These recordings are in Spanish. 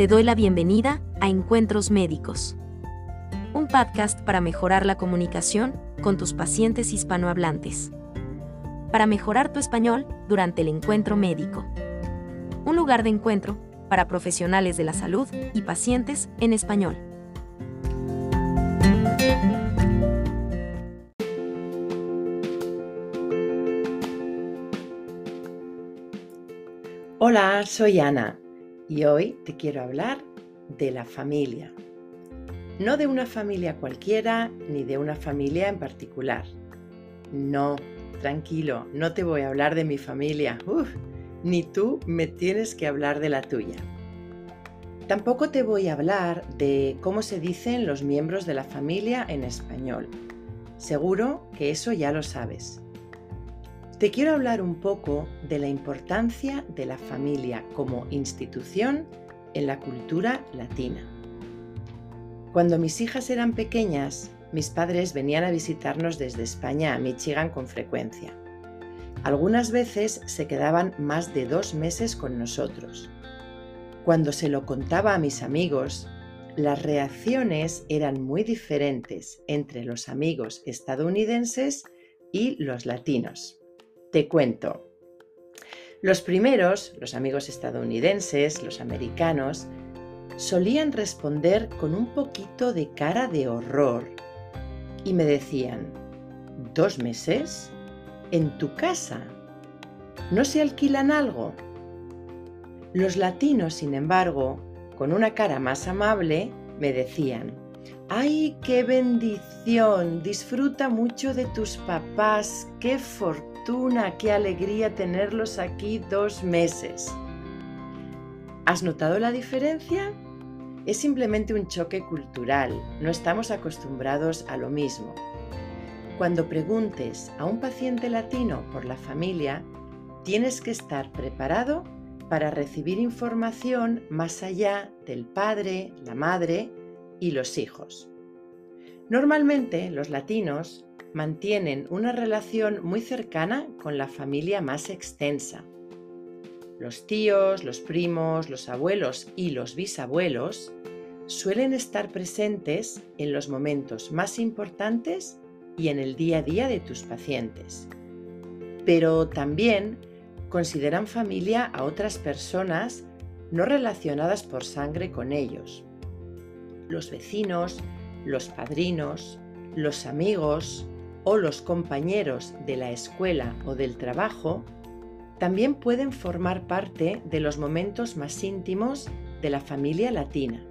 te doy la bienvenida a Encuentros Médicos, un podcast para mejorar la comunicación con tus pacientes hispanohablantes. Para mejorar tu español durante el encuentro médico. Un lugar de encuentro para profesionales de la salud y pacientes en español. Hola, soy Ana y hoy te quiero hablar de la familia. No de una familia cualquiera ni de una familia en particular. No, tranquilo, no te voy a hablar de mi familia. ni tú me tienes que hablar de la tuya. Tampoco te voy a hablar de cómo se dicen los miembros de la familia en español. Seguro que eso ya lo sabes. Te quiero hablar un poco de la importancia de la familia como institución en la cultura latina. Cuando mis hijas eran pequeñas, mis padres venían a visitarnos desde España a Michigan con frecuencia. Algunas veces se quedaban más de dos meses con nosotros. Cuando se lo contaba a mis amigos, las reacciones eran muy diferentes entre los amigos estadounidenses y los latinos. Te cuento. Los primeros, los amigos estadounidenses, los americanos, solían responder con un poquito de cara de horror y me decían, ¿dos meses? ¿En tu casa? ¿No se alquilan algo? Los latinos, sin embargo, con una cara más amable, me decían, ¡ay, qué bendición! Disfruta mucho de tus papás, qué fortuna qué alegría tenerlos aquí dos meses. ¿Has notado la diferencia? Es simplemente un choque cultural, no estamos acostumbrados a lo mismo. Cuando preguntes a un paciente latino por la familia, tienes que estar preparado para recibir información más allá del padre, la madre y los hijos. Normalmente los latinos mantienen una relación muy cercana con la familia más extensa. Los tíos, los primos, los abuelos y los bisabuelos suelen estar presentes en los momentos más importantes y en el día a día de tus pacientes. Pero también consideran familia a otras personas no relacionadas por sangre con ellos. Los vecinos, los padrinos, los amigos, o los compañeros de la escuela o del trabajo también pueden formar parte de los momentos más íntimos de la familia latina.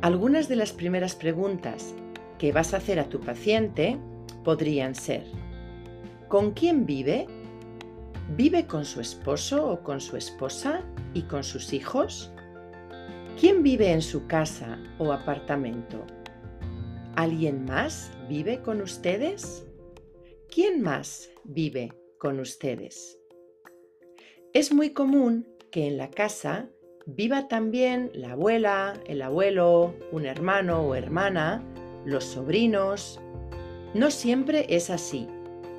Algunas de las primeras preguntas que vas a hacer a tu paciente podrían ser, ¿con quién vive? ¿Vive con su esposo o con su esposa y con sus hijos? ¿Quién vive en su casa o apartamento? ¿Alguien más vive con ustedes? ¿Quién más vive con ustedes? Es muy común que en la casa viva también la abuela, el abuelo, un hermano o hermana, los sobrinos. No siempre es así,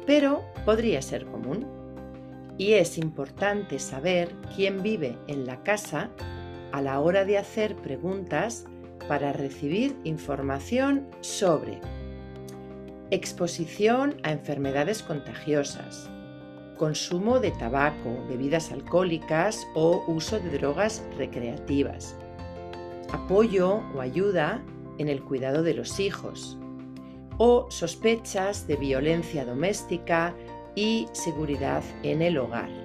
pero podría ser común. Y es importante saber quién vive en la casa a la hora de hacer preguntas para recibir información sobre exposición a enfermedades contagiosas, consumo de tabaco, bebidas alcohólicas o uso de drogas recreativas, apoyo o ayuda en el cuidado de los hijos o sospechas de violencia doméstica y seguridad en el hogar.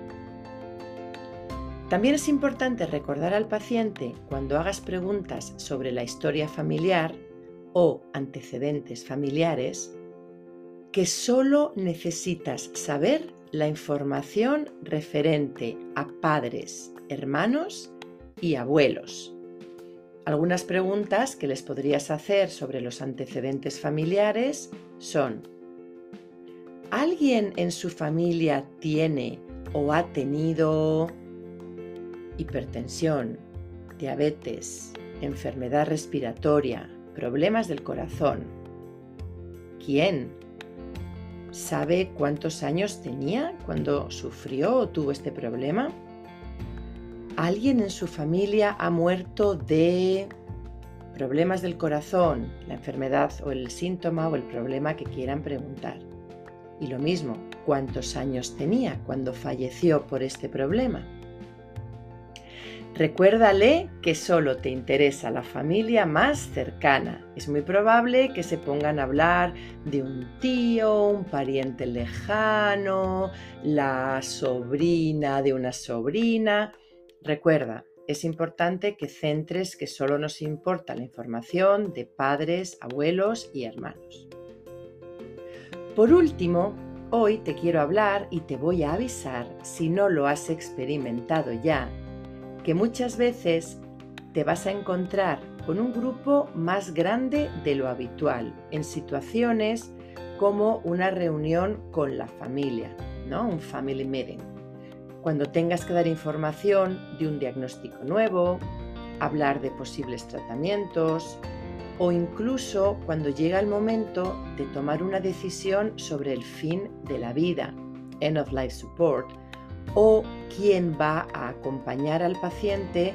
También es importante recordar al paciente cuando hagas preguntas sobre la historia familiar o antecedentes familiares que solo necesitas saber la información referente a padres, hermanos y abuelos. Algunas preguntas que les podrías hacer sobre los antecedentes familiares son ¿Alguien en su familia tiene o ha tenido hipertensión, diabetes, enfermedad respiratoria, problemas del corazón. ¿Quién? ¿Sabe cuántos años tenía cuando sufrió o tuvo este problema? alguien en su familia ha muerto de problemas del corazón, la enfermedad o el síntoma o el problema que quieran preguntar. Y lo mismo, ¿cuántos años tenía cuando falleció por este problema? Recuérdale que solo te interesa la familia más cercana. Es muy probable que se pongan a hablar de un tío, un pariente lejano, la sobrina de una sobrina. Recuerda, es importante que centres que solo nos importa la información de padres, abuelos y hermanos. Por último, hoy te quiero hablar y te voy a avisar, si no lo has experimentado ya, que muchas veces te vas a encontrar con un grupo más grande de lo habitual en situaciones como una reunión con la familia, ¿no? Un family meeting. Cuando tengas que dar información de un diagnóstico nuevo, hablar de posibles tratamientos o incluso cuando llega el momento de tomar una decisión sobre el fin de la vida, end of life support, o quién va a acompañar al paciente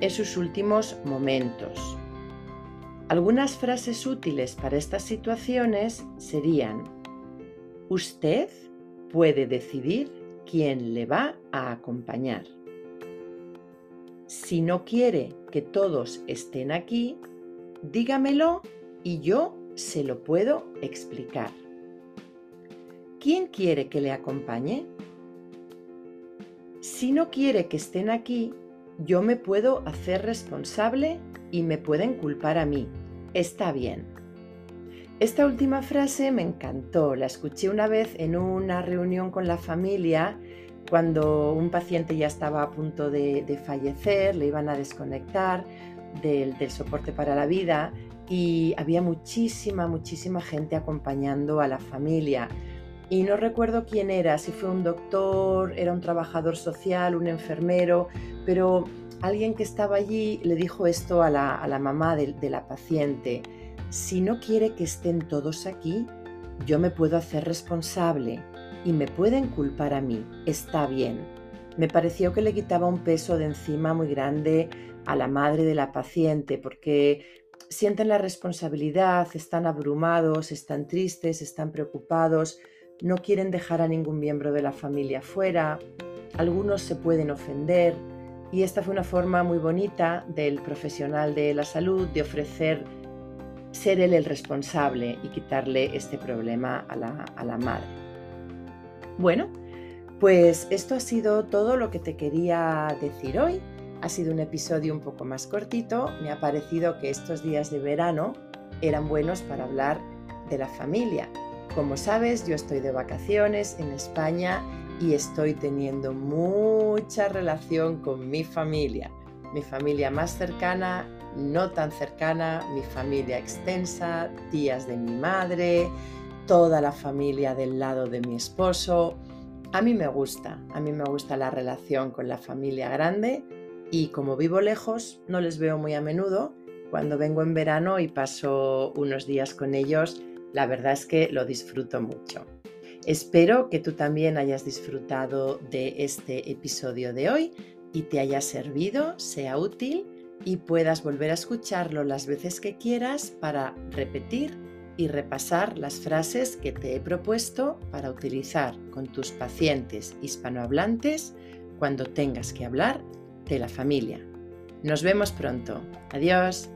en sus últimos momentos. Algunas frases útiles para estas situaciones serían, usted puede decidir quién le va a acompañar. Si no quiere que todos estén aquí, dígamelo y yo se lo puedo explicar. ¿Quién quiere que le acompañe? Si no quiere que estén aquí, yo me puedo hacer responsable y me pueden culpar a mí. Está bien. Esta última frase me encantó. La escuché una vez en una reunión con la familia cuando un paciente ya estaba a punto de, fallecer, le iban a desconectar del, soporte para la vida y había muchísima, muchísima gente acompañando a la familia y no recuerdo quién era, si fue un doctor, era un trabajador social, un enfermero, pero alguien que estaba allí le dijo esto a la, mamá de, de la paciente, si no quiere que estén todos aquí, yo me puedo hacer responsable y me pueden culpar a mí, está bien. Me pareció que le quitaba un peso de encima muy grande a la madre de la paciente porque sienten la responsabilidad, están abrumados, están tristes, están preocupados, no quieren dejar a ningún miembro de la familia fuera, algunos se pueden ofender y esta fue una forma muy bonita del profesional de la salud de ofrecer ser él el responsable y quitarle este problema a la, a la madre. Bueno, pues esto ha sido todo lo que te quería decir hoy. Ha sido un episodio un poco más cortito. Me ha parecido que estos días de verano eran buenos para hablar de la familia como sabes, yo estoy de vacaciones en España y estoy teniendo mucha relación con mi familia. Mi familia más cercana, no tan cercana, mi familia extensa, tías de mi madre, toda la familia del lado de mi esposo. A mí me gusta, a mí me gusta la relación con la familia grande y como vivo lejos, no les veo muy a menudo. Cuando vengo en verano y paso unos días con ellos, la verdad es que lo disfruto mucho. Espero que tú también hayas disfrutado de este episodio de hoy y te haya servido, sea útil y puedas volver a escucharlo las veces que quieras para repetir y repasar las frases que te he propuesto para utilizar con tus pacientes hispanohablantes cuando tengas que hablar de la familia. Nos vemos pronto. Adiós.